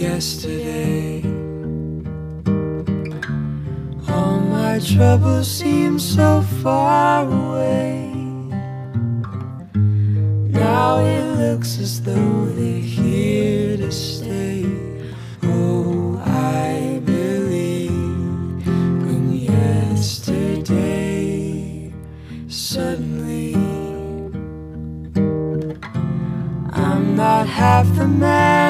yesterday. All my troubles seem so far away. Now it looks as though they're here to stay. Oh, I believe in yesterday. Suddenly, I'm not half the man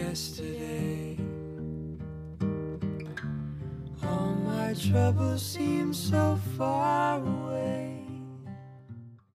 Yesterday, all my troubles seem so far away.